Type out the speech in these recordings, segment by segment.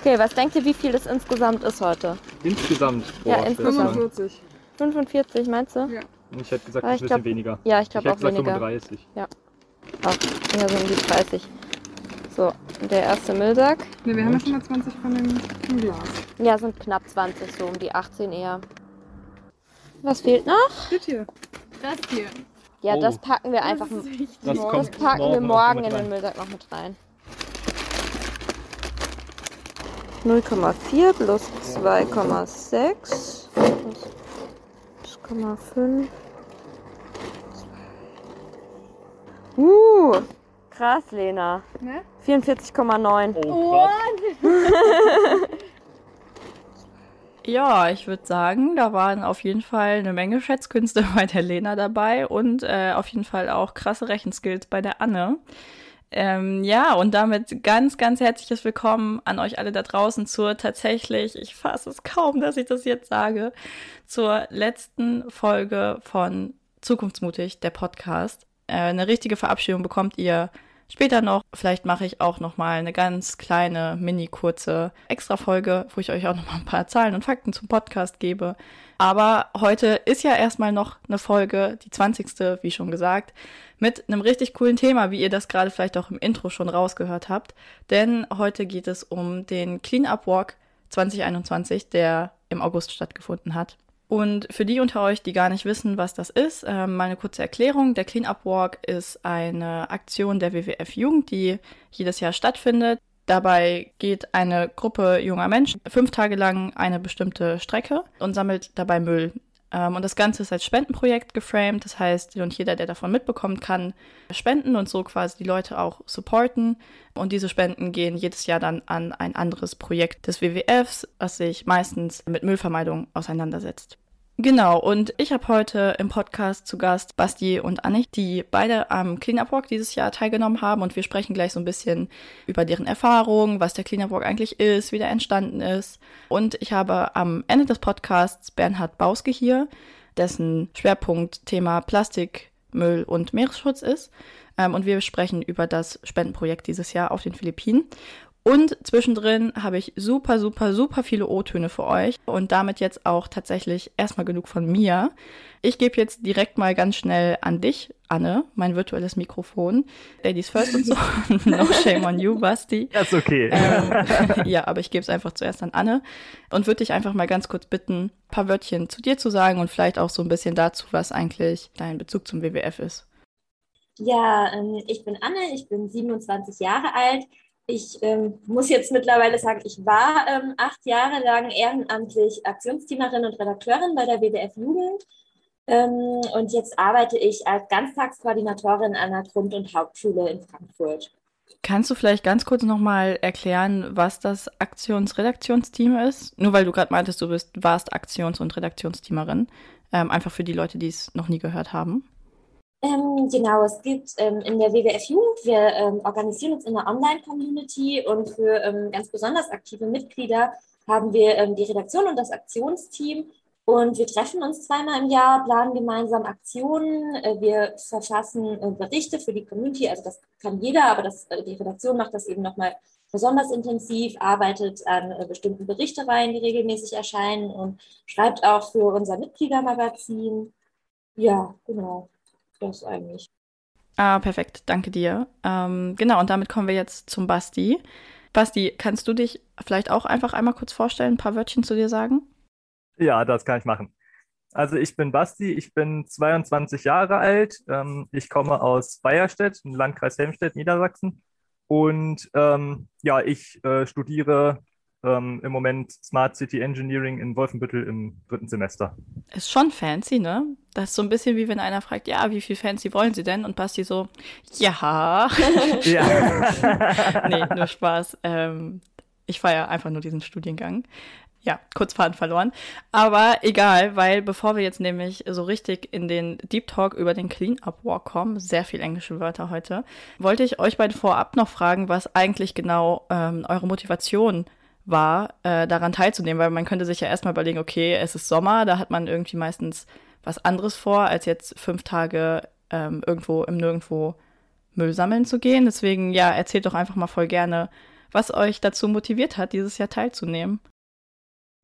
Okay, was denkt ihr, wie viel es insgesamt ist heute? Insgesamt. Ja, Boah, insgesamt. 45. 45, meinst du? Ja. Ich hätte gesagt, Aber ein ich bisschen glaub- weniger. Ja, ich Ich glaube hätte auch gesagt weniger. 35. Auch eher so um die 30. So, der erste Müllsack. Ne, wir haben ja schon mal 20 von dem Glas. Ja, sind knapp 20, so um die 18 eher. Was fehlt noch? Steht hier. Das hier. Ja, Oh. das packen wir einfach. Das. Das morgen. Das packen wir morgen morgen noch in den. Müllsack noch mit rein. 0,4 plus 2,6 plus 1,5. Uh, krass, Lena. Ne? 44,9. Oh. Ja, ich würde sagen, da waren auf jeden Fall eine Menge Schätzkünste bei der Lena dabei und äh, auf jeden Fall auch krasse Rechenskills bei der Anne. Ähm, ja, und damit ganz, ganz herzliches Willkommen an euch alle da draußen zur tatsächlich, ich fasse es kaum, dass ich das jetzt sage, zur letzten Folge von Zukunftsmutig, der Podcast. Äh, eine richtige Verabschiedung bekommt ihr später noch. Vielleicht mache ich auch noch mal eine ganz kleine, mini kurze Extra-Folge, wo ich euch auch noch mal ein paar Zahlen und Fakten zum Podcast gebe. Aber heute ist ja erstmal noch eine Folge, die 20. wie schon gesagt, mit einem richtig coolen Thema, wie ihr das gerade vielleicht auch im Intro schon rausgehört habt. Denn heute geht es um den Clean Up Walk 2021, der im August stattgefunden hat. Und für die unter euch, die gar nicht wissen, was das ist, äh, mal eine kurze Erklärung. Der Clean Up Walk ist eine Aktion der WWF Jugend, die jedes Jahr stattfindet. Dabei geht eine Gruppe junger Menschen fünf Tage lang eine bestimmte Strecke und sammelt dabei Müll. Ähm, und das Ganze ist als Spendenprojekt geframed. Das heißt, und jeder, der davon mitbekommt, kann spenden und so quasi die Leute auch supporten. Und diese Spenden gehen jedes Jahr dann an ein anderes Projekt des WWFs, was sich meistens mit Müllvermeidung auseinandersetzt. Genau, und ich habe heute im Podcast zu Gast Basti und Annik, die beide am Cleanup Walk dieses Jahr teilgenommen haben und wir sprechen gleich so ein bisschen über deren Erfahrungen, was der Cleanup Walk eigentlich ist, wie der entstanden ist. Und ich habe am Ende des Podcasts Bernhard Bauske hier, dessen Schwerpunkt Thema Plastik, Müll und Meeresschutz ist. Ähm, und wir sprechen über das Spendenprojekt dieses Jahr auf den Philippinen. Und zwischendrin habe ich super, super, super viele O-Töne für euch und damit jetzt auch tatsächlich erstmal genug von mir. Ich gebe jetzt direkt mal ganz schnell an dich, Anne, mein virtuelles Mikrofon. Ladies first und so. no shame on you, Basti. Das ist okay. Ähm, ja, aber ich gebe es einfach zuerst an Anne und würde dich einfach mal ganz kurz bitten, ein paar Wörtchen zu dir zu sagen und vielleicht auch so ein bisschen dazu, was eigentlich dein Bezug zum WWF ist. Ja, ähm, ich bin Anne, ich bin 27 Jahre alt. Ich ähm, muss jetzt mittlerweile sagen, ich war ähm, acht Jahre lang ehrenamtlich Aktionsteamerin und Redakteurin bei der WWF Jugend. Ähm, und jetzt arbeite ich als Ganztagskoordinatorin an der Grund- und Hauptschule in Frankfurt. Kannst du vielleicht ganz kurz nochmal erklären, was das Aktionsredaktionsteam ist? Nur weil du gerade meintest, du bist, warst Aktions- und Redaktionsteamerin. Ähm, einfach für die Leute, die es noch nie gehört haben. Ähm, genau, es gibt ähm, in der WWF Jugend, wir ähm, organisieren uns in einer Online-Community und für ähm, ganz besonders aktive Mitglieder haben wir ähm, die Redaktion und das Aktionsteam und wir treffen uns zweimal im Jahr, planen gemeinsam Aktionen, äh, wir verfassen äh, Berichte für die Community, also das kann jeder, aber das, äh, die Redaktion macht das eben nochmal besonders intensiv, arbeitet an bestimmten Berichtereien, die regelmäßig erscheinen und schreibt auch für unser Mitgliedermagazin. Ja, genau. Das eigentlich. Ah, perfekt, danke dir. Ähm, genau, und damit kommen wir jetzt zum Basti. Basti, kannst du dich vielleicht auch einfach einmal kurz vorstellen, ein paar Wörtchen zu dir sagen? Ja, das kann ich machen. Also ich bin Basti, ich bin 22 Jahre alt. Ähm, ich komme aus Bayerstedt, im Landkreis Helmstedt, Niedersachsen. Und ähm, ja, ich äh, studiere ähm, im Moment Smart City Engineering in Wolfenbüttel im dritten Semester. Ist schon fancy, ne? Das ist so ein bisschen wie wenn einer fragt, ja, wie viel fancy wollen Sie denn? Und Basti so, ja. Ja. nee, nur Spaß. Ähm, ich feiere einfach nur diesen Studiengang. Ja, kurz Faden verloren. Aber egal, weil bevor wir jetzt nämlich so richtig in den Deep Talk über den Clean-Up Walk kommen, sehr viel englische Wörter heute, wollte ich euch beide vorab noch fragen, was eigentlich genau ähm, eure Motivation war, äh, daran teilzunehmen, weil man könnte sich ja erstmal überlegen, okay, es ist Sommer, da hat man irgendwie meistens was anderes vor, als jetzt fünf Tage ähm, irgendwo im Nirgendwo Müll sammeln zu gehen. Deswegen, ja, erzählt doch einfach mal voll gerne, was euch dazu motiviert hat, dieses Jahr teilzunehmen.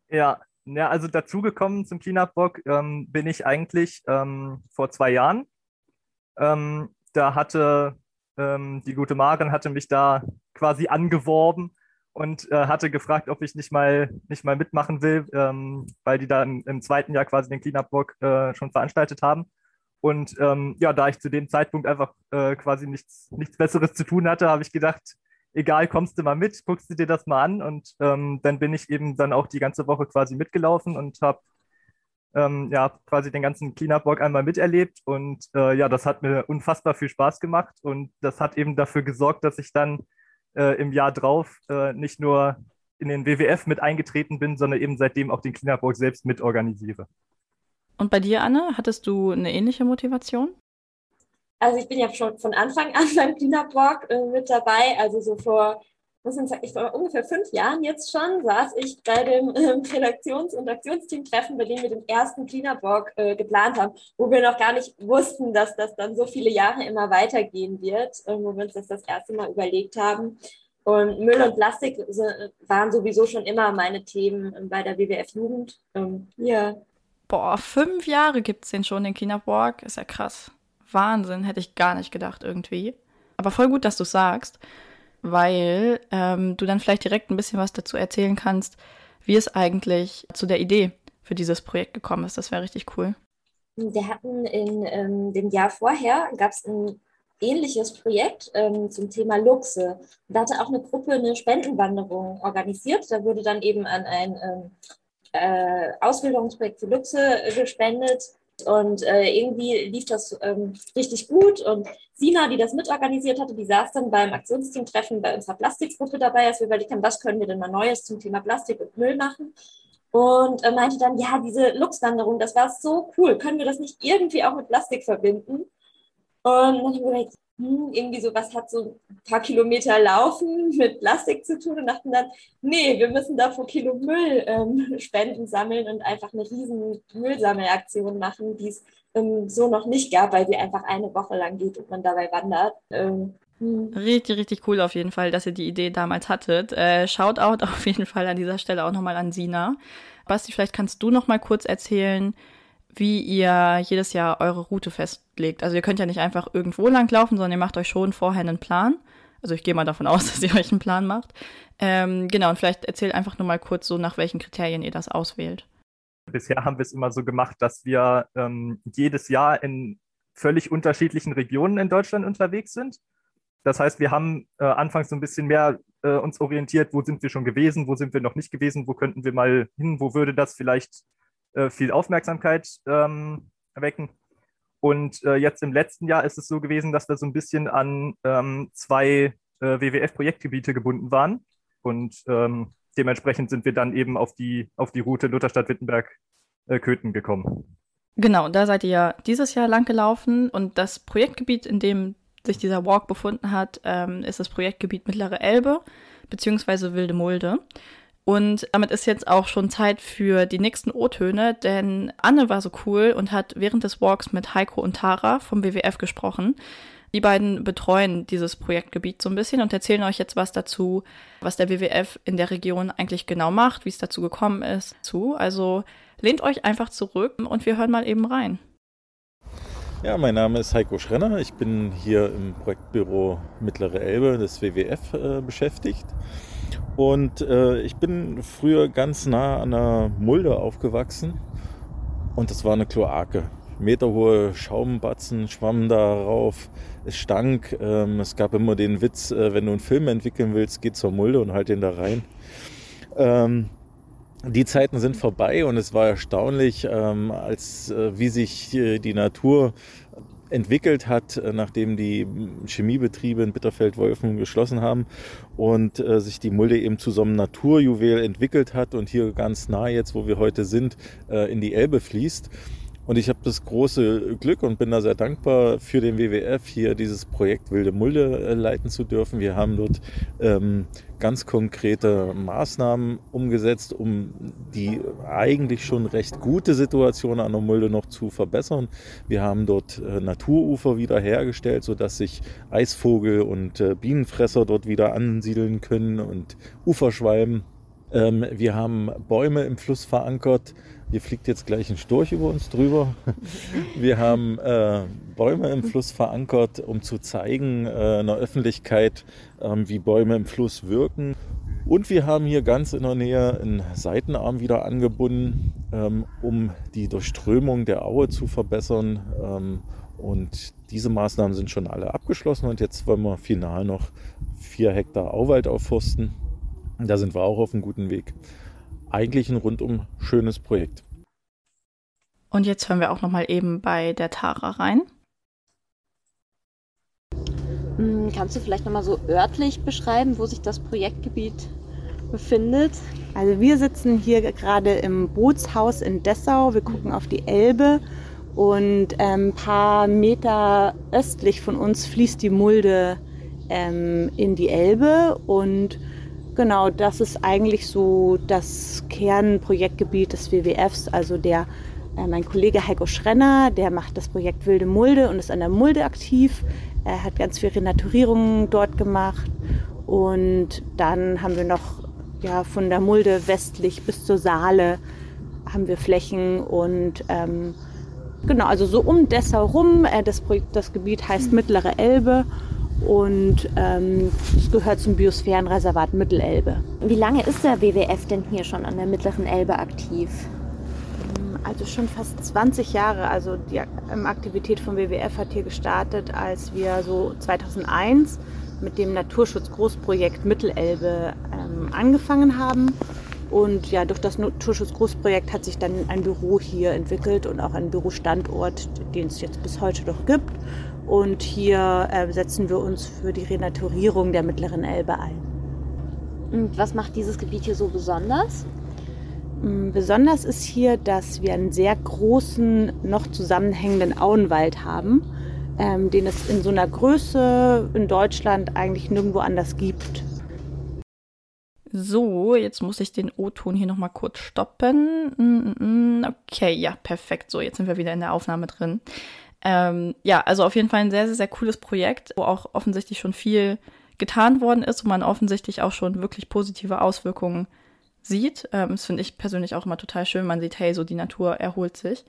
Ja, ja also dazugekommen zum Cleanup-Bock ähm, bin ich eigentlich ähm, vor zwei Jahren. Ähm, da hatte ähm, die gute Maren hatte mich da quasi angeworben und äh, hatte gefragt, ob ich nicht mal, nicht mal mitmachen will, ähm, weil die da im, zweiten Jahr quasi den Cleanup-Bock äh, schon veranstaltet haben. Und ähm, ja, da ich zu dem Zeitpunkt einfach äh, quasi nichts, nichts Besseres zu tun hatte, habe ich gedacht, egal, kommst du mal mit, guckst du dir das mal an. Und ähm, dann bin ich eben dann auch die ganze Woche quasi mitgelaufen und habe ähm, ja quasi den ganzen Cleanup-Walk einmal miterlebt. Und äh, ja, das hat mir unfassbar viel Spaß gemacht. Und das hat eben dafür gesorgt, dass ich dann äh, im Jahr drauf äh, nicht nur in den WWF mit eingetreten bin, sondern eben seitdem auch den Cleanup-Walk selbst mitorganisiere. Und bei dir, Anne, hattest du eine ähnliche Motivation? Also ich bin ja schon von Anfang an beim Cleanup Walk äh, mit dabei. Also so vor, muss man ich vor ungefähr fünf Jahren jetzt schon, saß ich bei dem äh, Redaktions- und Aktionsteam-Treffen, bei dem wir den ersten Walk äh, geplant haben, wo wir noch gar nicht wussten, dass das dann so viele Jahre immer weitergehen wird, äh, wo wir uns das das erste Mal überlegt haben. Und Müll und Plastik waren sowieso schon immer meine Themen äh, bei der WWF Jugend. Ähm, ja. Boah, fünf Jahre gibt es den schon, den Cleanup Walk. Ist ja krass. Wahnsinn, hätte ich gar nicht gedacht irgendwie. Aber voll gut, dass du sagst, weil ähm, du dann vielleicht direkt ein bisschen was dazu erzählen kannst, wie es eigentlich zu der Idee für dieses Projekt gekommen ist. Das wäre richtig cool. Wir hatten in ähm, dem Jahr vorher, gab es ein ähnliches Projekt ähm, zum Thema Luchse. Da hatte auch eine Gruppe eine Spendenwanderung organisiert. Da wurde dann eben an ein ähm, äh, Ausbildungsprojekt für Luchse gespendet und äh, irgendwie lief das ähm, richtig gut. Und Sina, die das mitorganisiert hatte, die saß dann beim Aktionsteam-Treffen bei unserer Plastikgruppe dabei, als wir überlegt haben, was können wir denn mal Neues zum Thema Plastik und Müll machen. Und äh, meinte dann, ja, diese Luchswanderung, das war so cool. Können wir das nicht irgendwie auch mit Plastik verbinden? Und dann haben wir gedacht, hm, irgendwie so, was hat so ein paar Kilometer Laufen mit Plastik zu tun und dachten dann, nee, wir müssen da pro Kilo Müll ähm, Spenden sammeln und einfach eine riesen Müllsammelaktion machen, die es ähm, so noch nicht gab, weil sie einfach eine Woche lang geht und man dabei wandert. Ähm, hm. Richtig, richtig cool auf jeden Fall, dass ihr die Idee damals hattet. Äh, Shoutout auf jeden Fall an dieser Stelle auch nochmal an Sina. Basti, vielleicht kannst du noch mal kurz erzählen, wie ihr jedes Jahr eure Route festlegt. Also ihr könnt ja nicht einfach irgendwo lang laufen, sondern ihr macht euch schon vorher einen Plan. Also ich gehe mal davon aus, dass ihr euch einen Plan macht. Ähm, genau, und vielleicht erzählt einfach nur mal kurz so, nach welchen Kriterien ihr das auswählt. Bisher haben wir es immer so gemacht, dass wir ähm, jedes Jahr in völlig unterschiedlichen Regionen in Deutschland unterwegs sind. Das heißt, wir haben äh, anfangs so ein bisschen mehr äh, uns orientiert, wo sind wir schon gewesen, wo sind wir noch nicht gewesen, wo könnten wir mal hin, wo würde das vielleicht äh, viel Aufmerksamkeit ähm, erwecken. Und äh, jetzt im letzten Jahr ist es so gewesen, dass wir so ein bisschen an ähm, zwei äh, WWF-Projektgebiete gebunden waren. Und ähm, dementsprechend sind wir dann eben auf die, auf die Route Lutherstadt-Wittenberg-Köthen gekommen. Genau, da seid ihr ja dieses Jahr lang gelaufen und das Projektgebiet, in dem sich dieser Walk befunden hat, ähm, ist das Projektgebiet Mittlere Elbe beziehungsweise Wilde Mulde. Und damit ist jetzt auch schon Zeit für die nächsten O-Töne, denn Anne war so cool und hat während des Walks mit Heiko und Tara vom WWF gesprochen. Die beiden betreuen dieses Projektgebiet so ein bisschen und erzählen euch jetzt was dazu, was der WWF in der Region eigentlich genau macht, wie es dazu gekommen ist. Zu. Also lehnt euch einfach zurück und wir hören mal eben rein. Ja, mein Name ist Heiko Schrenner. Ich bin hier im Projektbüro Mittlere Elbe des WWF äh, beschäftigt. Und äh, ich bin früher ganz nah an der Mulde aufgewachsen und das war eine Kloake. Meterhohe Schaumbatzen schwammen darauf. Es stank. Ähm, es gab immer den Witz, äh, wenn du einen Film entwickeln willst, geh zur Mulde und halt den da rein. Ähm, die Zeiten sind vorbei und es war erstaunlich, ähm, als äh, wie sich äh, die Natur entwickelt hat, äh, nachdem die Chemiebetriebe in Bitterfeld-Wolfen geschlossen haben und äh, sich die Mulde eben zu so einem Naturjuwel entwickelt hat und hier ganz nah jetzt, wo wir heute sind, äh, in die Elbe fließt. Und ich habe das große Glück und bin da sehr dankbar für den WWF, hier dieses Projekt Wilde Mulde äh, leiten zu dürfen. Wir haben dort ähm, ganz konkrete Maßnahmen umgesetzt, um die eigentlich schon recht gute Situation an der Mulde noch zu verbessern. Wir haben dort äh, Naturufer wiederhergestellt, sodass sich Eisvogel und äh, Bienenfresser dort wieder ansiedeln können und Uferschwalben. Ähm, wir haben Bäume im Fluss verankert, hier fliegt jetzt gleich ein Storch über uns drüber. Wir haben äh, Bäume im Fluss verankert, um zu zeigen äh, einer Öffentlichkeit, ähm, wie Bäume im Fluss wirken. Und wir haben hier ganz in der Nähe einen Seitenarm wieder angebunden, ähm, um die Durchströmung der Aue zu verbessern. Ähm, und diese Maßnahmen sind schon alle abgeschlossen und jetzt wollen wir final noch vier Hektar Auwald aufforsten. Da sind wir auch auf einem guten Weg eigentlich ein rundum schönes Projekt. Und jetzt hören wir auch noch mal eben bei der Tara rein. Hm, kannst du vielleicht noch mal so örtlich beschreiben, wo sich das Projektgebiet befindet? Also wir sitzen hier gerade im Bootshaus in Dessau. Wir gucken auf die Elbe und ein ähm, paar Meter östlich von uns fließt die Mulde ähm, in die Elbe und Genau, das ist eigentlich so das Kernprojektgebiet des WWFs. Also der, äh, mein Kollege Heiko Schrenner, der macht das Projekt Wilde Mulde und ist an der Mulde aktiv. Er hat ganz viel Renaturierung dort gemacht. Und dann haben wir noch ja, von der Mulde westlich bis zur Saale haben wir Flächen und ähm, genau, also so um Dessau rum. Äh, das, Projekt, das Gebiet heißt Mittlere Elbe und ähm, es gehört zum Biosphärenreservat Mittelelbe. Wie lange ist der WWF denn hier schon an der Mittleren Elbe aktiv? Also schon fast 20 Jahre. Also die Aktivität vom WWF hat hier gestartet, als wir so 2001 mit dem Naturschutz-Großprojekt Mittelelbe ähm, angefangen haben. Und ja, durch das Naturschutz-Großprojekt hat sich dann ein Büro hier entwickelt und auch ein Bürostandort, den es jetzt bis heute noch gibt. Und hier äh, setzen wir uns für die Renaturierung der mittleren Elbe ein. Und was macht dieses Gebiet hier so besonders? Mm, besonders ist hier, dass wir einen sehr großen, noch zusammenhängenden Auenwald haben, ähm, den es in so einer Größe in Deutschland eigentlich nirgendwo anders gibt. So, jetzt muss ich den O-Ton hier nochmal kurz stoppen. Mm, mm, okay, ja, perfekt. So, jetzt sind wir wieder in der Aufnahme drin. Ähm, ja, also auf jeden Fall ein sehr, sehr, sehr cooles Projekt, wo auch offensichtlich schon viel getan worden ist und man offensichtlich auch schon wirklich positive Auswirkungen sieht. Ähm, das finde ich persönlich auch immer total schön. Man sieht, hey, so die Natur erholt sich.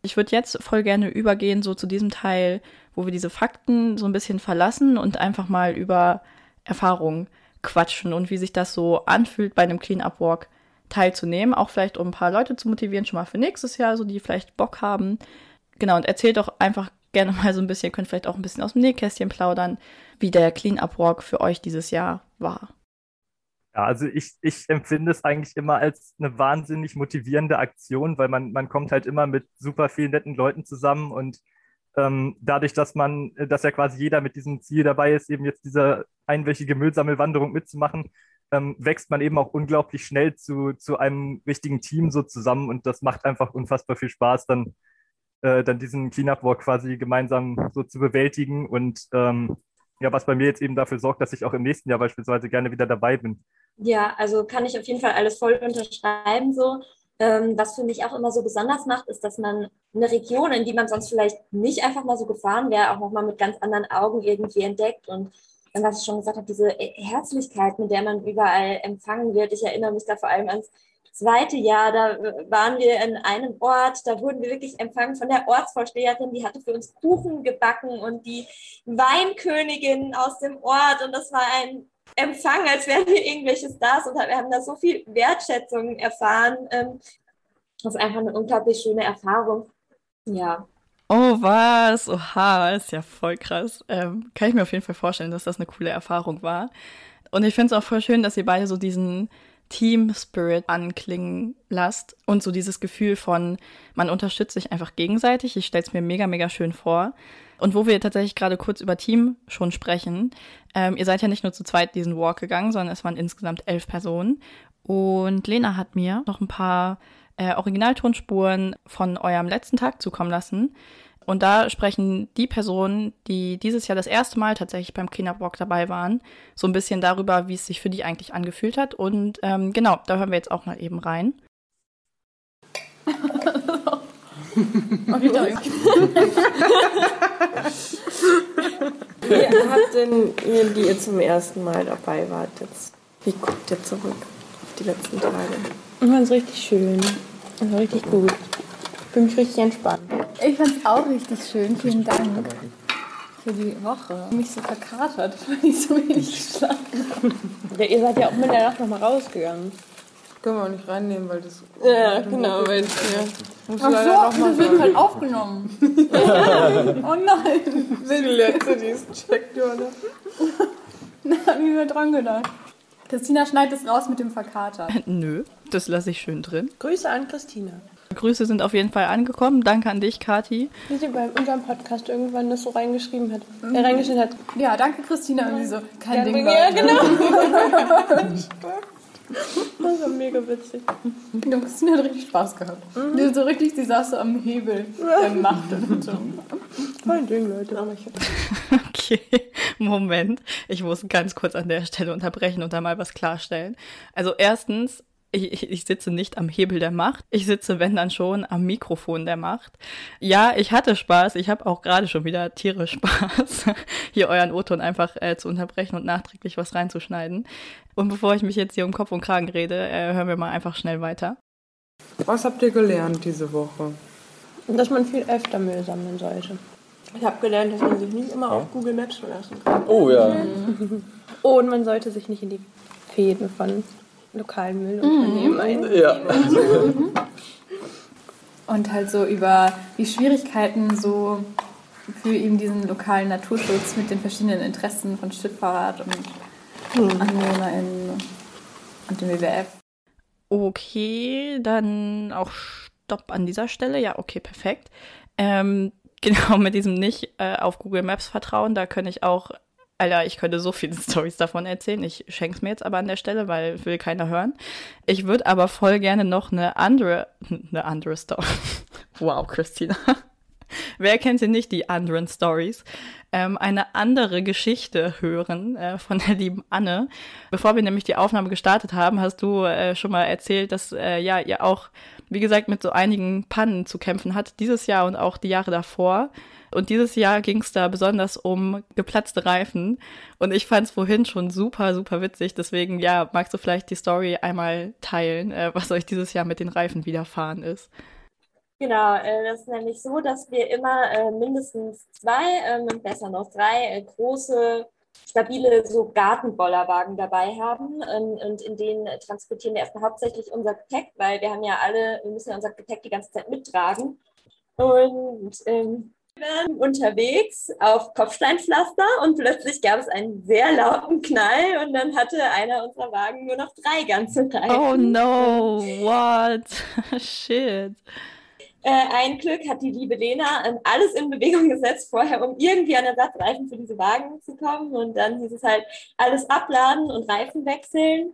Ich würde jetzt voll gerne übergehen, so zu diesem Teil, wo wir diese Fakten so ein bisschen verlassen und einfach mal über Erfahrungen quatschen und wie sich das so anfühlt, bei einem Clean-Up Walk teilzunehmen. Auch vielleicht, um ein paar Leute zu motivieren, schon mal für nächstes Jahr, so die vielleicht Bock haben, Genau, und erzählt doch einfach gerne mal so ein bisschen, könnt vielleicht auch ein bisschen aus dem Nähkästchen plaudern, wie der Clean-Up Walk für euch dieses Jahr war. Ja, also ich, ich empfinde es eigentlich immer als eine wahnsinnig motivierende Aktion, weil man, man kommt halt immer mit super vielen netten Leuten zusammen und ähm, dadurch, dass man, dass ja quasi jeder mit diesem Ziel dabei ist, eben jetzt diese einwöchige Müllsammelwanderung mitzumachen, ähm, wächst man eben auch unglaublich schnell zu, zu einem richtigen Team so zusammen und das macht einfach unfassbar viel Spaß, dann äh, dann diesen Cleanup-Walk quasi gemeinsam so zu bewältigen und ähm, ja, was bei mir jetzt eben dafür sorgt, dass ich auch im nächsten Jahr beispielsweise gerne wieder dabei bin. Ja, also kann ich auf jeden Fall alles voll unterschreiben so. Ähm, was für mich auch immer so besonders macht, ist, dass man eine Region, in die man sonst vielleicht nicht einfach mal so gefahren wäre, auch nochmal mit ganz anderen Augen irgendwie entdeckt und was ich schon gesagt habe, diese Herzlichkeit, mit der man überall empfangen wird. Ich erinnere mich da vor allem ans zweite Jahr, da waren wir in einem Ort, da wurden wir wirklich empfangen von der Ortsvorsteherin, die hatte für uns Kuchen gebacken und die Weinkönigin aus dem Ort und das war ein Empfang, als wären wir irgendwelche Stars und wir haben da so viel Wertschätzung erfahren. Ähm, das ist einfach eine unglaublich schöne Erfahrung. Ja. Oh, was? Oha, ist ja voll krass. Ähm, kann ich mir auf jeden Fall vorstellen, dass das eine coole Erfahrung war. Und ich finde es auch voll schön, dass ihr beide so diesen Team Spirit anklingen lasst und so dieses Gefühl von, man unterstützt sich einfach gegenseitig. Ich stelle es mir mega, mega schön vor. Und wo wir tatsächlich gerade kurz über Team schon sprechen, ähm, ihr seid ja nicht nur zu zweit diesen Walk gegangen, sondern es waren insgesamt elf Personen. Und Lena hat mir noch ein paar äh, Originaltonspuren von eurem letzten Tag zukommen lassen. Und da sprechen die Personen, die dieses Jahr das erste Mal tatsächlich beim Cleanup Walk dabei waren, so ein bisschen darüber, wie es sich für die eigentlich angefühlt hat. Und ähm, genau, da hören wir jetzt auch mal eben rein. Wie habt denn ihr, die ihr zum ersten Mal dabei wart, jetzt, wie guckt ihr zurück auf die letzten Tage? Ich fand es richtig schön. Also richtig gut. Ich fühle mich richtig entspannt. Ich fand es auch richtig schön. Vielen Dank für die Woche. Ich mich so verkatert, weil ich so wenig geschlafen habe. Ja, ihr seid ja auch mit der Nacht nochmal rausgegangen. Können wir auch nicht reinnehmen, weil das. Ja, genau. Weil, ja. Muss Ach leider so, noch mal das wird halt aufgenommen. oh nein. Die letzte, die ist checkt, oder? Da hab ich mir dran gedacht. Christina schneidet es raus mit dem Verkater. Nö, das lasse ich schön drin. Grüße an Christina. Grüße sind auf jeden Fall angekommen. Danke an dich, Kati. Die sie bei unserem Podcast irgendwann das so reingeschrieben hat. Er reingeschrieben hat. Ja, danke Christina. Und sie so, kein Ding, Ja, genau. Das war mega witzig. Und Christina hat richtig Spaß gehabt. Die so richtig, die saß so am Hebel der Macht und so. Kein Ding, Leute. Okay, Moment. Ich muss ganz kurz an der Stelle unterbrechen und da mal was klarstellen. Also erstens, ich, ich- sitze nicht am Hebel der Macht. Ich sitze, wenn dann schon, am Mikrofon der Macht. Ja, ich hatte Spaß. Ich habe auch gerade schon wieder tierisch Spaß, hier euren O-Ton einfach äh, zu unterbrechen und nachträglich was reinzuschneiden. Und bevor ich mich jetzt hier um Kopf und Kragen rede, äh, hören wir mal einfach schnell weiter. Was habt ihr gelernt diese Woche? Dass man viel öfter Müll sammeln sollte. Ich habe gelernt, dass man sich nicht immer auf Google Maps verlassen kann. Oh ja. Und man sollte sich nicht in die Fäden von lokalen Müllunternehmen einziehen. Ja. Und halt so über die Schwierigkeiten so für eben diesen lokalen Naturschutz mit den verschiedenen Interessen von Schifffahrt und AnwohnerInnen und dem WWF. Okay, dann auch Stopp an dieser Stelle. Ja, okay, perfekt. Ähm, genau, mit diesem nicht äh, auf Google Maps vertrauen, da könnte ich auch, Alter, ich könnte so viele Stories davon erzählen. Ich schenk's mir jetzt aber an der Stelle, weil will keiner hören. Ich würde aber voll gerne noch eine andere, eine andere Story. wow, Christina. Wer kennt sie nicht, die anderen Stories? Ähm, eine andere Geschichte hören äh, von der lieben Anne. Bevor wir nämlich die Aufnahme gestartet haben, hast du äh, schon mal erzählt, dass äh, ja ihr auch, wie gesagt, mit so einigen Pannen zu kämpfen hat, dieses Jahr und auch die Jahre davor. Und dieses Jahr ging es da besonders um geplatzte Reifen. Und ich fand es vorhin schon super, super witzig. Deswegen, ja, magst du vielleicht die Story einmal teilen, äh, was euch dieses Jahr mit den Reifen widerfahren ist? Genau, äh, das ist nämlich so, dass wir immer äh, mindestens zwei, ähm, besser noch drei äh, große, stabile so Gartenbollerwagen dabei haben. Ähm, und in denen transportieren wir erstmal hauptsächlich unser Gepäck, weil wir haben ja alle, wir müssen ja unser Gepäck die ganze Zeit mittragen. Und ähm, waren unterwegs auf Kopfsteinpflaster und plötzlich gab es einen sehr lauten Knall und dann hatte einer unserer Wagen nur noch drei ganze Reifen. Oh no, what? Shit. Äh, ein Glück hat die liebe Lena ähm, alles in Bewegung gesetzt vorher, um irgendwie an Ersatzreifen für diese Wagen zu kommen. Und dann hieß es halt alles abladen und Reifen wechseln.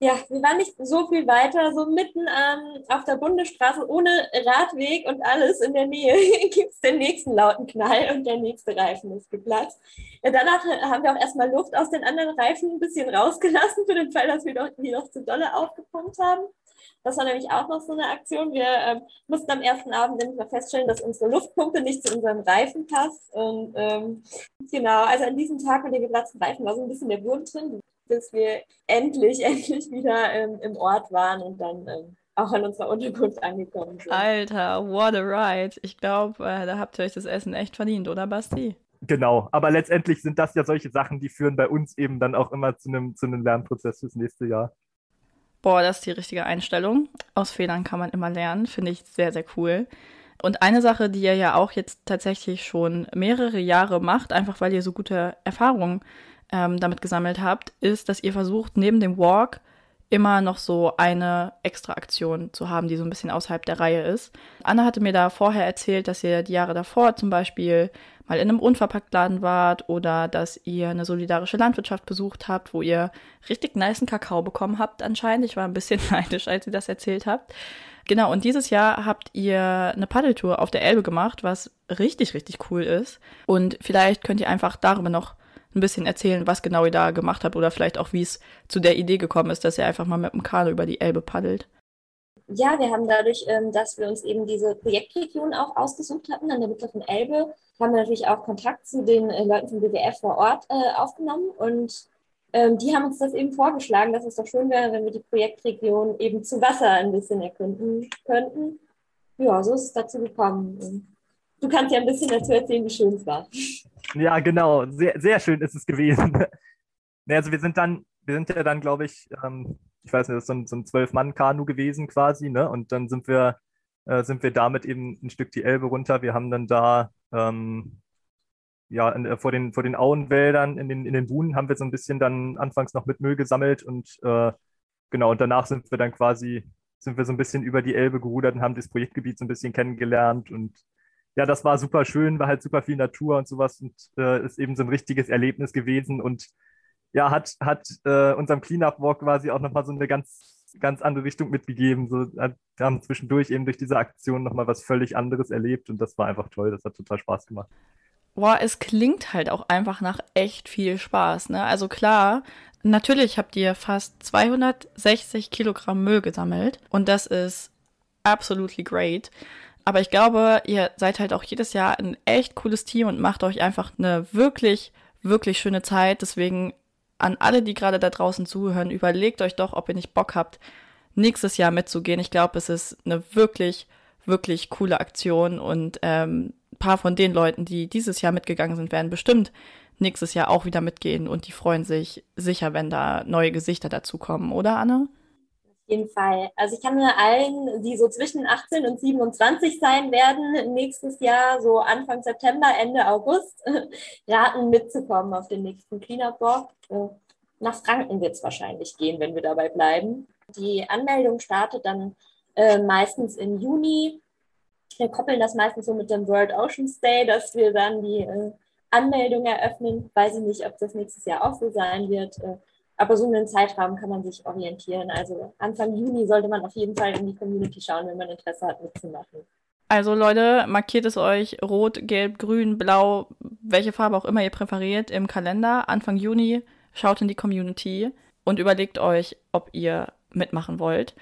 Ja, wir waren nicht so viel weiter, so mitten ähm, auf der Bundesstraße ohne Radweg und alles in der Nähe gibt es den nächsten lauten Knall und der nächste Reifen ist geplatzt. Ja, danach äh, haben wir auch erstmal Luft aus den anderen Reifen ein bisschen rausgelassen, für den Fall, dass wir doch, die noch zu dolle aufgepumpt haben. Das war nämlich auch noch so eine Aktion. Wir ähm, mussten am ersten Abend nämlich mal feststellen, dass unsere Luftpumpe nicht zu unserem Reifen passt. Und ähm, genau, also an diesem Tag mit den geplatzten Reifen war so ein bisschen der Wurm drin, bis wir endlich, endlich wieder ähm, im Ort waren und dann ähm, auch an unserer Unterkunft angekommen sind. Alter, what a ride. Ich glaube, äh, da habt ihr euch das Essen echt verdient, oder Basti? Genau, aber letztendlich sind das ja solche Sachen, die führen bei uns eben dann auch immer zu einem, zu einem Lernprozess fürs nächste Jahr. Boah, das ist die richtige Einstellung. Aus Fehlern kann man immer lernen, finde ich sehr, sehr cool. Und eine Sache, die ihr ja auch jetzt tatsächlich schon mehrere Jahre macht, einfach weil ihr so gute Erfahrungen ähm, damit gesammelt habt, ist, dass ihr versucht, neben dem Walk immer noch so eine extra Aktion zu haben, die so ein bisschen außerhalb der Reihe ist. Anna hatte mir da vorher erzählt, dass ihr die Jahre davor zum Beispiel mal in einem Unverpacktladen wart oder dass ihr eine solidarische Landwirtschaft besucht habt, wo ihr richtig niceen Kakao bekommen habt anscheinend. Ich war ein bisschen neidisch, als ihr das erzählt habt. Genau, und dieses Jahr habt ihr eine Paddeltour auf der Elbe gemacht, was richtig, richtig cool ist. Und vielleicht könnt ihr einfach darüber noch ein bisschen erzählen, was genau ihr da gemacht habt oder vielleicht auch, wie es zu der Idee gekommen ist, dass ihr einfach mal mit dem Kanu über die Elbe paddelt. Ja, wir haben dadurch, ähm, dass wir uns eben diese Projektregion auch ausgesucht hatten an der mittleren Elbe, haben wir natürlich auch Kontakt zu den äh, Leuten vom WWF vor Ort äh, aufgenommen und ähm, die haben uns das eben vorgeschlagen, dass es doch schön wäre, wenn wir die Projektregion eben zu Wasser ein bisschen erkunden könnten. Ja, so ist es dazu gekommen. Du kannst ja ein bisschen dazu erzählen, wie schön es war. Ja, genau. Sehr, sehr schön ist es gewesen. also wir sind dann, wir sind ja dann, glaube ich, ähm, ich weiß nicht, das ist so ein, so ein Zwölf-Mann-Kanu gewesen quasi, ne? Und dann sind wir, äh, sind wir damit eben ein Stück die Elbe runter. Wir haben dann da ähm, ja, in, äh, vor, den, vor den Auenwäldern in den, in den Buhnen haben wir so ein bisschen dann anfangs noch mit Müll gesammelt und äh, genau, und danach sind wir dann quasi, sind wir so ein bisschen über die Elbe gerudert und haben das Projektgebiet so ein bisschen kennengelernt und ja, das war super schön, war halt super viel Natur und sowas und äh, ist eben so ein richtiges Erlebnis gewesen und ja, hat, hat äh, unserem Cleanup-Walk quasi auch nochmal so eine ganz, ganz andere Richtung mitgegeben. So, wir haben zwischendurch eben durch diese Aktion nochmal was völlig anderes erlebt und das war einfach toll. Das hat total Spaß gemacht. Boah, es klingt halt auch einfach nach echt viel Spaß, ne? Also klar, natürlich habt ihr fast 260 Kilogramm Müll gesammelt und das ist absolutely great. Aber ich glaube, ihr seid halt auch jedes Jahr ein echt cooles Team und macht euch einfach eine wirklich, wirklich schöne Zeit. Deswegen an alle, die gerade da draußen zuhören, überlegt euch doch, ob ihr nicht Bock habt, nächstes Jahr mitzugehen. Ich glaube, es ist eine wirklich, wirklich coole Aktion und ähm, ein paar von den Leuten, die dieses Jahr mitgegangen sind, werden bestimmt nächstes Jahr auch wieder mitgehen und die freuen sich sicher, wenn da neue Gesichter dazukommen, oder Anne? Jeden Fall. Also ich kann nur allen, die so zwischen 18 und 27 sein werden, nächstes Jahr, so Anfang September, Ende August, raten mitzukommen auf den nächsten Cleanup Walk. Äh, nach Franken wird es wahrscheinlich gehen, wenn wir dabei bleiben. Die Anmeldung startet dann äh, meistens im Juni wir koppeln das meistens so mit dem World Oceans Day, dass wir dann die äh, Anmeldung eröffnen. Weiß ich nicht, ob das nächstes Jahr auch so sein wird. Äh, aber so einen Zeitraum kann man sich orientieren. Also Anfang Juni sollte man auf jeden Fall in die Community schauen, wenn man Interesse hat, mitzumachen. Also Leute, markiert es euch rot, gelb, grün, blau, welche Farbe auch immer ihr präferiert im Kalender. Anfang Juni schaut in die Community und überlegt euch, ob ihr mitmachen wollt.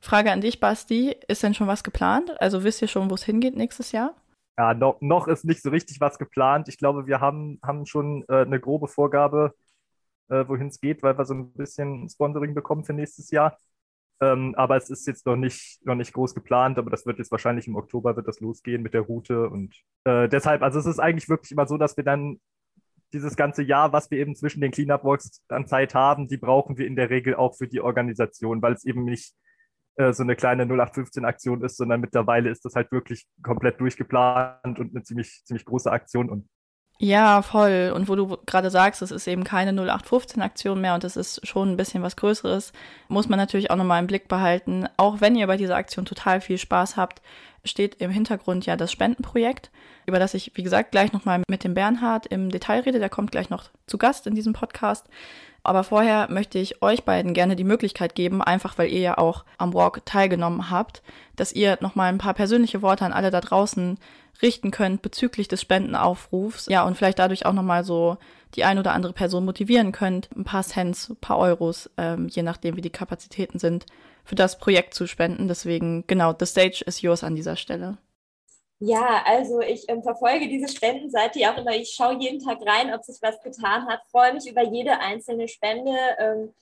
Frage an dich, Basti. Ist denn schon was geplant? Also wisst ihr schon, wo es hingeht nächstes Jahr? Ja, noch, noch ist nicht so richtig was geplant. Ich glaube, wir haben, haben schon äh, eine grobe Vorgabe, äh, wohin es geht, weil wir so ein bisschen Sponsoring bekommen für nächstes Jahr. Ähm, aber es ist jetzt noch nicht, noch nicht groß geplant, aber das wird jetzt wahrscheinlich im Oktober wird das losgehen mit der Route. Und äh, deshalb, also es ist eigentlich wirklich immer so, dass wir dann dieses ganze Jahr, was wir eben zwischen den Cleanup-Walks an Zeit haben, die brauchen wir in der Regel auch für die Organisation, weil es eben nicht äh, so eine kleine 0815-Aktion ist, sondern mittlerweile ist das halt wirklich komplett durchgeplant und eine ziemlich, ziemlich große Aktion. Und ja, voll. Und wo du gerade sagst, es ist eben keine 0815-Aktion mehr und es ist schon ein bisschen was Größeres, muss man natürlich auch nochmal im Blick behalten. Auch wenn ihr bei dieser Aktion total viel Spaß habt, steht im Hintergrund ja das Spendenprojekt, über das ich, wie gesagt, gleich nochmal mit dem Bernhard im Detail rede. Der kommt gleich noch zu Gast in diesem Podcast. Aber vorher möchte ich euch beiden gerne die Möglichkeit geben, einfach weil ihr ja auch am Walk teilgenommen habt, dass ihr nochmal ein paar persönliche Worte an alle da draußen richten könnt bezüglich des Spendenaufrufs. Ja, und vielleicht dadurch auch nochmal so die ein oder andere Person motivieren könnt, ein paar Cents, ein paar Euros, ähm, je nachdem wie die Kapazitäten sind, für das Projekt zu spenden. Deswegen, genau, the stage is yours an dieser Stelle. Ja, also ich ähm, verfolge diese Spendenseite ja auch immer. Ich schaue jeden Tag rein, ob sich was getan hat. Freue mich über jede einzelne Spende. Ähm,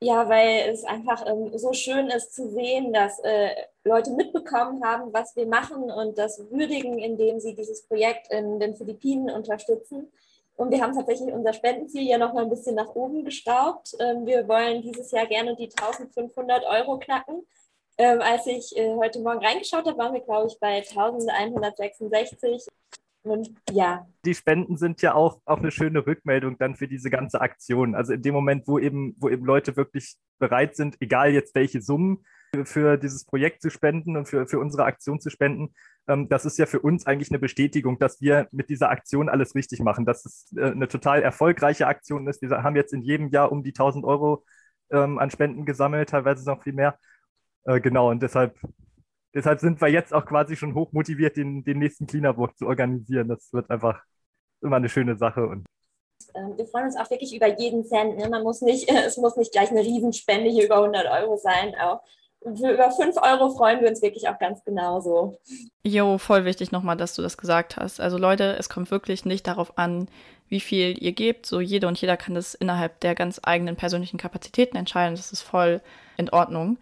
ja, weil es einfach ähm, so schön ist zu sehen, dass äh, Leute mitbekommen haben, was wir machen und das würdigen, indem sie dieses Projekt in den Philippinen unterstützen. Und wir haben tatsächlich unser Spendenziel ja noch mal ein bisschen nach oben geschraubt. Ähm, wir wollen dieses Jahr gerne die 1500 Euro knacken. Ähm, als ich äh, heute Morgen reingeschaut habe, waren wir, glaube ich, bei 1166. Und ja. Die Spenden sind ja auch, auch eine schöne Rückmeldung dann für diese ganze Aktion. Also in dem Moment, wo eben, wo eben Leute wirklich bereit sind, egal jetzt welche Summen, für dieses Projekt zu spenden und für, für unsere Aktion zu spenden, ähm, das ist ja für uns eigentlich eine Bestätigung, dass wir mit dieser Aktion alles richtig machen, dass es äh, eine total erfolgreiche Aktion ist. Wir haben jetzt in jedem Jahr um die 1000 Euro ähm, an Spenden gesammelt, teilweise noch viel mehr. Äh, genau, und deshalb, deshalb sind wir jetzt auch quasi schon hoch motiviert, den, den nächsten Walk zu organisieren. Das wird einfach immer eine schöne Sache. Und ähm, wir freuen uns auch wirklich über jeden Cent. Ne? Man muss nicht, es muss nicht gleich eine Riesenspende hier über 100 Euro sein. Auch für über 5 Euro freuen wir uns wirklich auch ganz genauso. Jo, voll wichtig nochmal, dass du das gesagt hast. Also Leute, es kommt wirklich nicht darauf an, wie viel ihr gebt. So jede und jeder kann das innerhalb der ganz eigenen persönlichen Kapazitäten entscheiden. Das ist voll in Ordnung.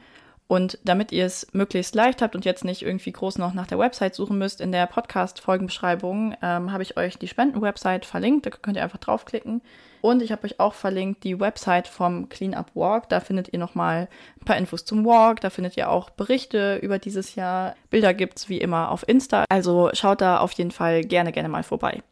Und damit ihr es möglichst leicht habt und jetzt nicht irgendwie groß noch nach der Website suchen müsst, in der Podcast-Folgenbeschreibung ähm, habe ich euch die Spenden-Website verlinkt. Da könnt ihr einfach draufklicken. Und ich habe euch auch verlinkt die Website vom Cleanup Walk. Da findet ihr nochmal ein paar Infos zum Walk. Da findet ihr auch Berichte über dieses Jahr. Bilder gibt es wie immer auf Insta. Also schaut da auf jeden Fall gerne, gerne mal vorbei.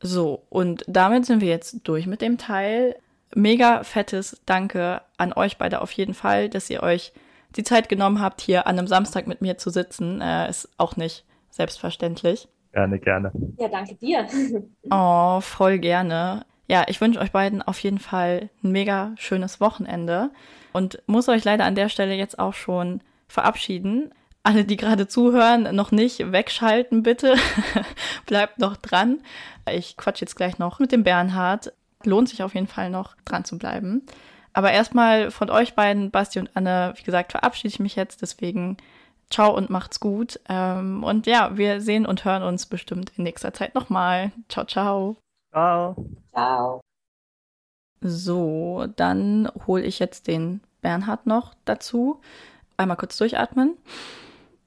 So, und damit sind wir jetzt durch mit dem Teil. Mega fettes Danke an euch beide auf jeden Fall, dass ihr euch die Zeit genommen habt, hier an einem Samstag mit mir zu sitzen. Äh, ist auch nicht selbstverständlich. Gerne, gerne. Ja, danke dir. Oh, voll gerne. Ja, ich wünsche euch beiden auf jeden Fall ein mega schönes Wochenende und muss euch leider an der Stelle jetzt auch schon verabschieden. Alle, die gerade zuhören, noch nicht wegschalten, bitte. Bleibt noch dran. Ich quatsch jetzt gleich noch mit dem Bernhard. Lohnt sich auf jeden Fall noch dran zu bleiben. Aber erstmal von euch beiden, Basti und Anne, wie gesagt, verabschiede ich mich jetzt. Deswegen ciao und macht's gut. Ähm, und ja, wir sehen und hören uns bestimmt in nächster Zeit nochmal. Ciao, ciao. Ciao. Ciao. So, dann hole ich jetzt den Bernhard noch dazu. Einmal kurz durchatmen.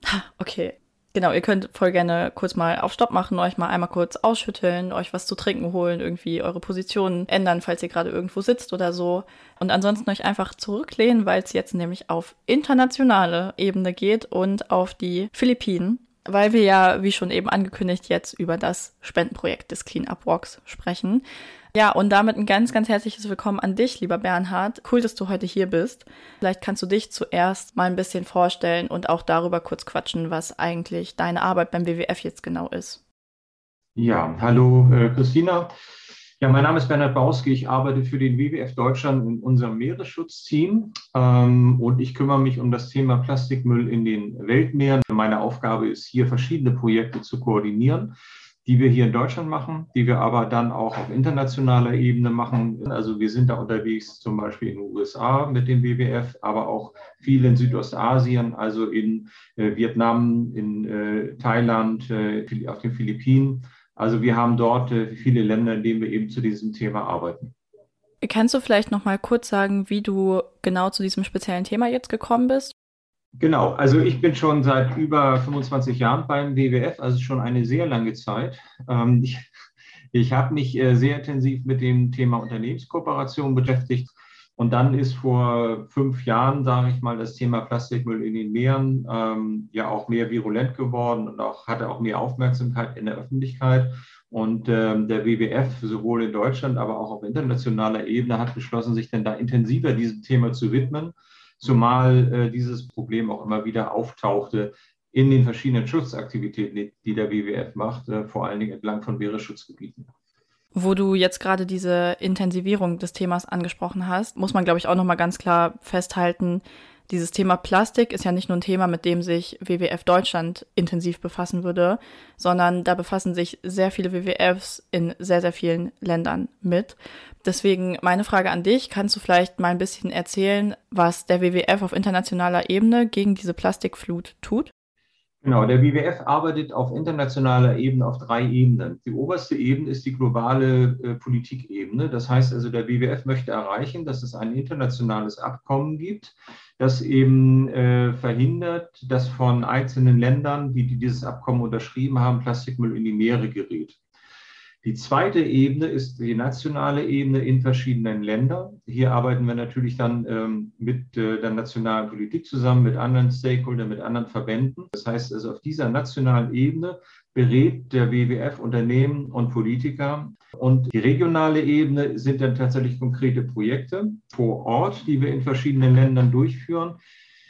Ha, okay. Genau, ihr könnt voll gerne kurz mal auf Stopp machen, euch mal einmal kurz ausschütteln, euch was zu trinken holen, irgendwie eure Positionen ändern, falls ihr gerade irgendwo sitzt oder so. Und ansonsten euch einfach zurücklehnen, weil es jetzt nämlich auf internationale Ebene geht und auf die Philippinen, weil wir ja, wie schon eben angekündigt, jetzt über das Spendenprojekt des Clean Up Walks sprechen. Ja, und damit ein ganz, ganz herzliches Willkommen an dich, lieber Bernhard. Cool, dass du heute hier bist. Vielleicht kannst du dich zuerst mal ein bisschen vorstellen und auch darüber kurz quatschen, was eigentlich deine Arbeit beim WWF jetzt genau ist. Ja, hallo äh, Christina. Ja, mein Name ist Bernhard Bauski. Ich arbeite für den WWF Deutschland in unserem Meeresschutzteam ähm, und ich kümmere mich um das Thema Plastikmüll in den Weltmeeren. Meine Aufgabe ist hier, verschiedene Projekte zu koordinieren die wir hier in Deutschland machen, die wir aber dann auch auf internationaler Ebene machen. Also wir sind da unterwegs zum Beispiel in den USA mit dem WWF, aber auch viel in Südostasien, also in äh, Vietnam, in äh, Thailand, äh, auf den Philippinen. Also wir haben dort äh, viele Länder, in denen wir eben zu diesem Thema arbeiten. Kannst du vielleicht noch mal kurz sagen, wie du genau zu diesem speziellen Thema jetzt gekommen bist? Genau, also ich bin schon seit über 25 Jahren beim WWF, also schon eine sehr lange Zeit. Ähm, ich ich habe mich äh, sehr intensiv mit dem Thema Unternehmenskooperation beschäftigt. Und dann ist vor fünf Jahren, sage ich mal, das Thema Plastikmüll in den Meeren ähm, ja auch mehr virulent geworden und auch hatte auch mehr Aufmerksamkeit in der Öffentlichkeit. Und ähm, der WWF, sowohl in Deutschland, aber auch auf internationaler Ebene, hat beschlossen, sich dann da intensiver diesem Thema zu widmen zumal äh, dieses Problem auch immer wieder auftauchte in den verschiedenen Schutzaktivitäten, die der WWF macht, äh, vor allen Dingen entlang von Meeresschutzgebieten. Wo du jetzt gerade diese Intensivierung des Themas angesprochen hast, muss man, glaube ich, auch nochmal ganz klar festhalten, dieses Thema Plastik ist ja nicht nur ein Thema, mit dem sich WWF Deutschland intensiv befassen würde, sondern da befassen sich sehr viele WWFs in sehr, sehr vielen Ländern mit. Deswegen meine Frage an dich, kannst du vielleicht mal ein bisschen erzählen, was der WWF auf internationaler Ebene gegen diese Plastikflut tut? Genau, der WWF arbeitet auf internationaler Ebene auf drei Ebenen. Die oberste Ebene ist die globale äh, Politikebene. Das heißt also, der WWF möchte erreichen, dass es ein internationales Abkommen gibt, das eben äh, verhindert, dass von einzelnen Ländern, die, die dieses Abkommen unterschrieben haben, Plastikmüll in die Meere gerät. Die zweite Ebene ist die nationale Ebene in verschiedenen Ländern. Hier arbeiten wir natürlich dann ähm, mit äh, der nationalen Politik zusammen, mit anderen Stakeholdern, mit anderen Verbänden. Das heißt also, auf dieser nationalen Ebene berät der WWF Unternehmen und Politiker. Und die regionale Ebene sind dann tatsächlich konkrete Projekte vor Ort, die wir in verschiedenen Ländern durchführen.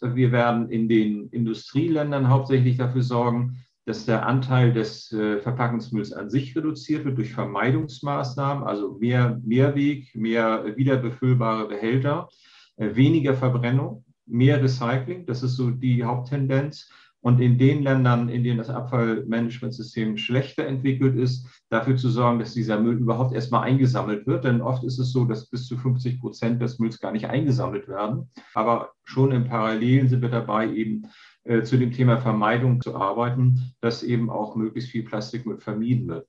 Wir werden in den Industrieländern hauptsächlich dafür sorgen, dass der Anteil des äh, Verpackungsmülls an sich reduziert wird durch Vermeidungsmaßnahmen, also mehr Mehrweg, mehr wiederbefüllbare Behälter, äh, weniger Verbrennung, mehr Recycling, das ist so die Haupttendenz und in den Ländern, in denen das Abfallmanagementsystem schlechter entwickelt ist, dafür zu sorgen, dass dieser Müll überhaupt erstmal eingesammelt wird. Denn oft ist es so, dass bis zu 50 Prozent des Mülls gar nicht eingesammelt werden. Aber schon im Parallelen sind wir dabei, eben äh, zu dem Thema Vermeidung zu arbeiten, dass eben auch möglichst viel Plastikmüll vermieden wird.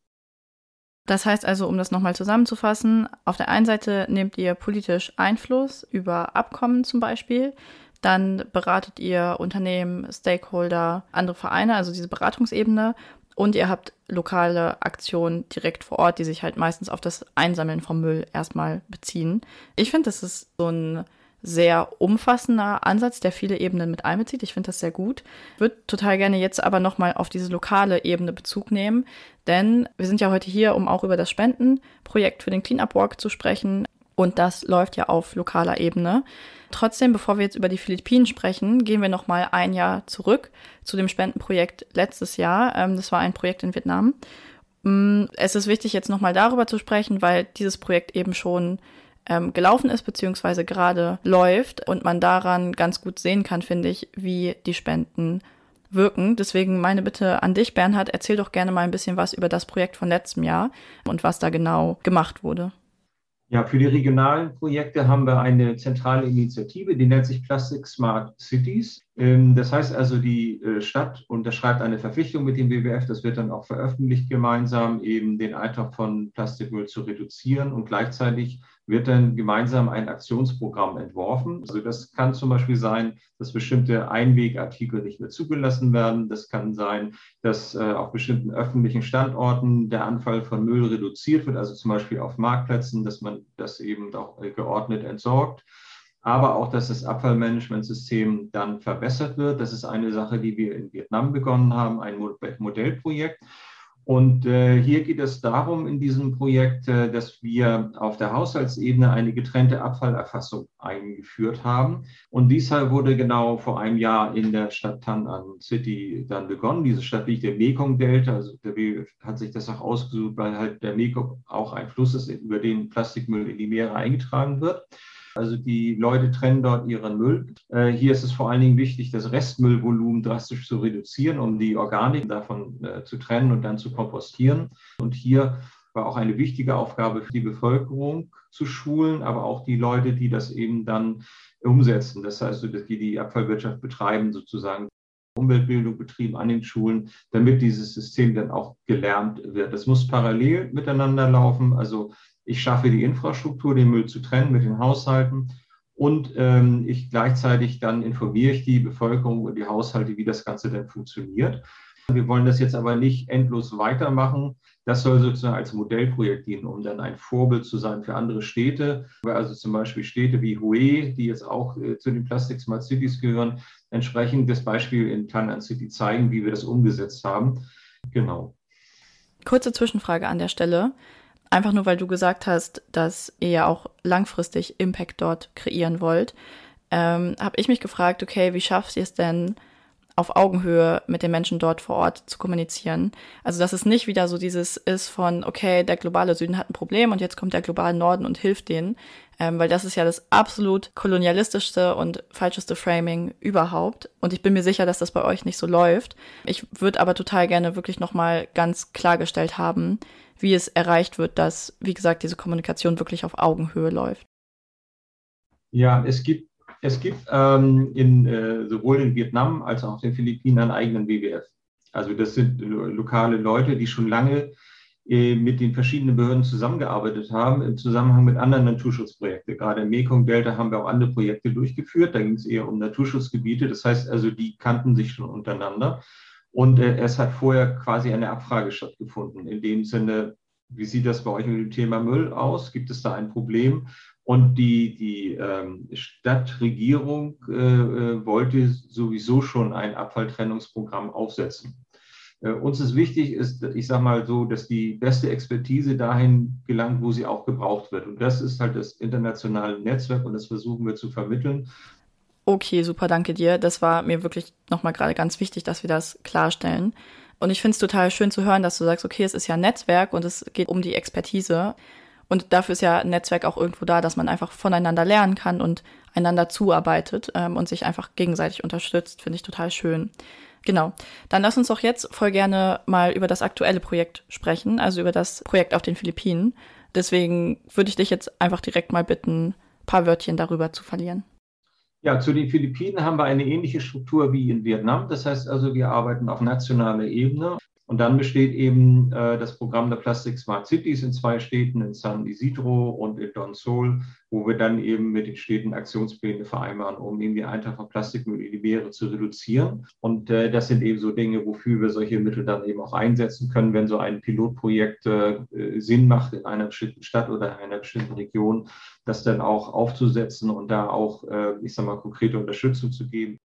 Das heißt also, um das nochmal zusammenzufassen, auf der einen Seite nehmt ihr politisch Einfluss über Abkommen zum Beispiel, dann beratet ihr Unternehmen, Stakeholder, andere Vereine, also diese Beratungsebene. Und ihr habt lokale Aktionen direkt vor Ort, die sich halt meistens auf das Einsammeln vom Müll erstmal beziehen. Ich finde, das ist so ein sehr umfassender Ansatz, der viele Ebenen mit einbezieht. Ich finde das sehr gut. Ich würde total gerne jetzt aber nochmal auf diese lokale Ebene Bezug nehmen, denn wir sind ja heute hier, um auch über das Spendenprojekt für den Cleanup Walk zu sprechen. Und das läuft ja auf lokaler Ebene. Trotzdem, bevor wir jetzt über die Philippinen sprechen, gehen wir noch mal ein Jahr zurück zu dem Spendenprojekt letztes Jahr. Ähm, das war ein Projekt in Vietnam. Mm, es ist wichtig, jetzt noch mal darüber zu sprechen, weil dieses Projekt eben schon ähm, gelaufen ist, beziehungsweise gerade läuft und man daran ganz gut sehen kann, finde ich, wie die Spenden wirken. Deswegen meine Bitte an dich, Bernhard, erzähl doch gerne mal ein bisschen was über das Projekt von letztem Jahr und was da genau gemacht wurde. Ja, für die regionalen Projekte haben wir eine zentrale Initiative, die nennt sich Plastic Smart Cities. Ähm, das heißt also, die äh, Stadt unterschreibt eine Verpflichtung mit dem WWF, das wird dann auch veröffentlicht gemeinsam, eben den Eintrag von Plastikmüll zu reduzieren und gleichzeitig wird dann gemeinsam ein Aktionsprogramm entworfen. Also das kann zum Beispiel sein, dass bestimmte Einwegartikel nicht mehr zugelassen werden. Das kann sein, dass äh, auf bestimmten öffentlichen Standorten der Anfall von Müll reduziert wird, also zum Beispiel auf Marktplätzen, dass man das eben auch äh, geordnet entsorgt aber auch, dass das Abfallmanagementsystem dann verbessert wird. Das ist eine Sache, die wir in Vietnam begonnen haben, ein Modellprojekt. Und äh, hier geht es darum in diesem Projekt, äh, dass wir auf der Haushaltsebene eine getrennte Abfallerfassung eingeführt haben. Und dies wurde genau vor einem Jahr in der Stadt Tan An City dann begonnen. Diese Stadt liegt im Mekong-Delta. Also der WWF hat sich das auch ausgesucht, weil halt der Mekong auch ein Fluss ist, über den Plastikmüll in die Meere eingetragen wird. Also die Leute trennen dort ihren Müll. Äh, hier ist es vor allen Dingen wichtig, das Restmüllvolumen drastisch zu reduzieren, um die Organik davon äh, zu trennen und dann zu kompostieren. Und hier war auch eine wichtige Aufgabe für die Bevölkerung zu schulen, aber auch die Leute, die das eben dann umsetzen. Das heißt, die die Abfallwirtschaft betreiben, sozusagen Umweltbildung betrieben an den Schulen, damit dieses System dann auch gelernt wird. Das muss parallel miteinander laufen. Also ich schaffe die Infrastruktur, den Müll zu trennen mit den Haushalten und ähm, ich gleichzeitig dann informiere ich die Bevölkerung und die Haushalte, wie das Ganze denn funktioniert. Wir wollen das jetzt aber nicht endlos weitermachen. Das soll sozusagen als Modellprojekt dienen, um dann ein Vorbild zu sein für andere Städte. Also zum Beispiel Städte wie Hue, die jetzt auch äh, zu den Plastic Smart Cities gehören, entsprechend das Beispiel in Tannan City zeigen, wie wir das umgesetzt haben. Genau. Kurze Zwischenfrage an der Stelle einfach nur weil du gesagt hast, dass ihr ja auch langfristig Impact dort kreieren wollt, ähm, habe ich mich gefragt, okay, wie schafft ihr es denn, auf Augenhöhe mit den Menschen dort vor Ort zu kommunizieren. Also dass es nicht wieder so dieses ist von, okay, der globale Süden hat ein Problem und jetzt kommt der globale Norden und hilft denen, ähm, weil das ist ja das absolut kolonialistischste und falscheste Framing überhaupt. Und ich bin mir sicher, dass das bei euch nicht so läuft. Ich würde aber total gerne wirklich nochmal ganz klargestellt haben, wie es erreicht wird, dass, wie gesagt, diese Kommunikation wirklich auf Augenhöhe läuft? Ja, es gibt, es gibt ähm, in, äh, sowohl in Vietnam als auch auf den Philippinen einen eigenen WWF. Also das sind lokale Leute, die schon lange äh, mit den verschiedenen Behörden zusammengearbeitet haben im Zusammenhang mit anderen Naturschutzprojekten. Gerade im Mekong-Delta haben wir auch andere Projekte durchgeführt. Da ging es eher um Naturschutzgebiete. Das heißt also, die kannten sich schon untereinander. Und äh, es hat vorher quasi eine Abfrage stattgefunden. In dem Sinne, wie sieht das bei euch mit dem Thema Müll aus? Gibt es da ein Problem? Und die, die ähm, Stadtregierung äh, äh wollte sowieso schon ein Abfalltrennungsprogramm aufsetzen. Äh, uns ist wichtig, ist, ich sage mal so, dass die beste Expertise dahin gelangt, wo sie auch gebraucht wird. Und das ist halt das internationale Netzwerk und das versuchen wir zu vermitteln. Okay, super, danke dir. Das war mir wirklich nochmal gerade ganz wichtig, dass wir das klarstellen. Und ich finde es total schön zu hören, dass du sagst, okay, es ist ja ein Netzwerk und es geht um die Expertise. Und dafür ist ja ein Netzwerk auch irgendwo da, dass man einfach voneinander lernen kann und einander zuarbeitet ähm, und sich einfach gegenseitig unterstützt. Finde ich total schön. Genau. Dann lass uns doch jetzt voll gerne mal über das aktuelle Projekt sprechen, also über das Projekt auf den Philippinen. Deswegen würde ich dich jetzt einfach direkt mal bitten, paar Wörtchen darüber zu verlieren. Ja, zu den Philippinen haben wir eine ähnliche Struktur wie in Vietnam. Das heißt also, wir arbeiten auf nationaler Ebene. Und dann besteht eben äh, das Programm der Plastic Smart Cities in zwei Städten, in San Isidro und in Don Sol, wo wir dann eben mit den Städten Aktionspläne vereinbaren, um eben die Eintrag von Plastikmüll in die Meere zu reduzieren. Und äh, das sind eben so Dinge, wofür wir solche Mittel dann eben auch einsetzen können, wenn so ein Pilotprojekt äh, Sinn macht in einer bestimmten Stadt oder in einer bestimmten Region, das dann auch aufzusetzen und da auch, äh, ich sage mal, konkrete Unterstützung zu geben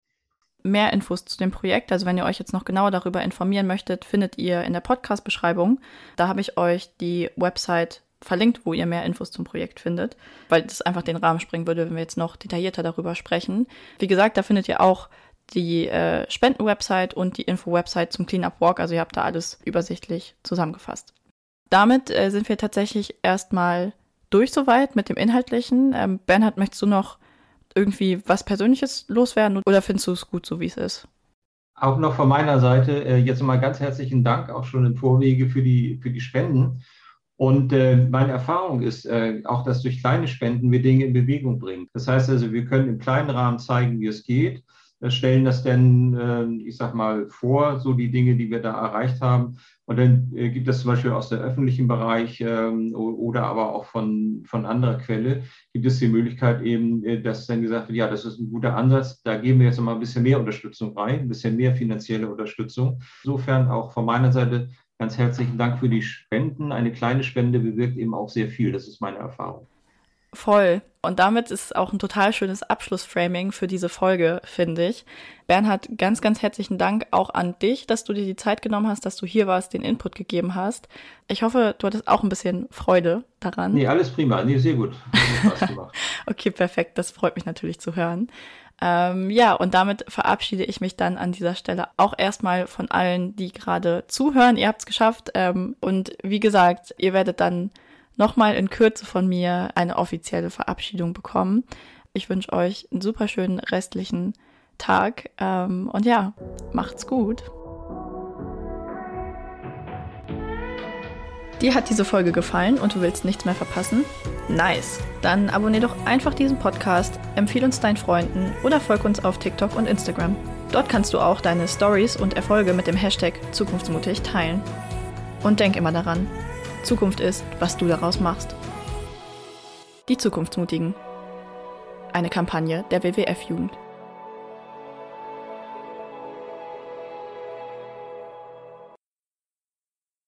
mehr Infos zu dem Projekt, also wenn ihr euch jetzt noch genauer darüber informieren möchtet, findet ihr in der Podcast-Beschreibung. Da habe ich euch die Website verlinkt, wo ihr mehr Infos zum Projekt findet, weil das einfach den Rahmen springen würde, wenn wir jetzt noch detaillierter darüber sprechen. Wie gesagt, da findet ihr auch die äh, Spenden-Website und die Info-Website zum Cleanup Walk, also ihr habt da alles übersichtlich zusammengefasst. Damit äh, sind wir tatsächlich erstmal durch soweit mit dem Inhaltlichen. Ähm, Bernhard, möchtest du noch irgendwie was Persönliches loswerden oder findest du es gut, so wie es ist? Auch noch von meiner Seite äh, jetzt mal ganz herzlichen Dank auch schon im Vorwege für die, für die Spenden. Und äh, meine Erfahrung ist äh, auch, dass durch kleine Spenden wir Dinge in Bewegung bringen. Das heißt also, wir können im kleinen Rahmen zeigen, wie es geht, äh, stellen das dann, äh, ich sag mal, vor, so die Dinge, die wir da erreicht haben. Und dann äh, gibt es zum Beispiel aus dem öffentlichen Bereich ähm, oder aber auch von, von anderer Quelle, gibt es die Möglichkeit eben, äh, dass dann gesagt wird, ja, das ist ein guter Ansatz, da geben wir jetzt mal ein bisschen mehr Unterstützung rein, ein bisschen mehr finanzielle Unterstützung. Insofern auch von meiner Seite ganz herzlichen Dank für die Spenden. Eine kleine Spende bewirkt eben auch sehr viel, das ist meine Erfahrung. Voll. Und damit ist auch ein total schönes Abschlussframing für diese Folge, finde ich. Bernhard, ganz, ganz herzlichen Dank auch an dich, dass du dir die Zeit genommen hast, dass du hier warst, den Input gegeben hast. Ich hoffe, du hattest auch ein bisschen Freude daran. Nee, alles prima. Nee, sehr gut. okay, perfekt. Das freut mich natürlich zu hören. Ähm, ja, und damit verabschiede ich mich dann an dieser Stelle auch erstmal von allen, die gerade zuhören. Ihr habt es geschafft. Ähm, und wie gesagt, ihr werdet dann nochmal in Kürze von mir eine offizielle Verabschiedung bekommen. Ich wünsche euch einen super schönen restlichen Tag ähm, und ja, macht's gut. Dir hat diese Folge gefallen und du willst nichts mehr verpassen? Nice! Dann abonnier doch einfach diesen Podcast, empfehle uns deinen Freunden oder folg uns auf TikTok und Instagram. Dort kannst du auch deine Stories und Erfolge mit dem Hashtag Zukunftsmutig teilen. Und denk immer daran, Zukunft ist, was du daraus machst. Die Zukunftsmutigen. Eine Kampagne der WWF-Jugend.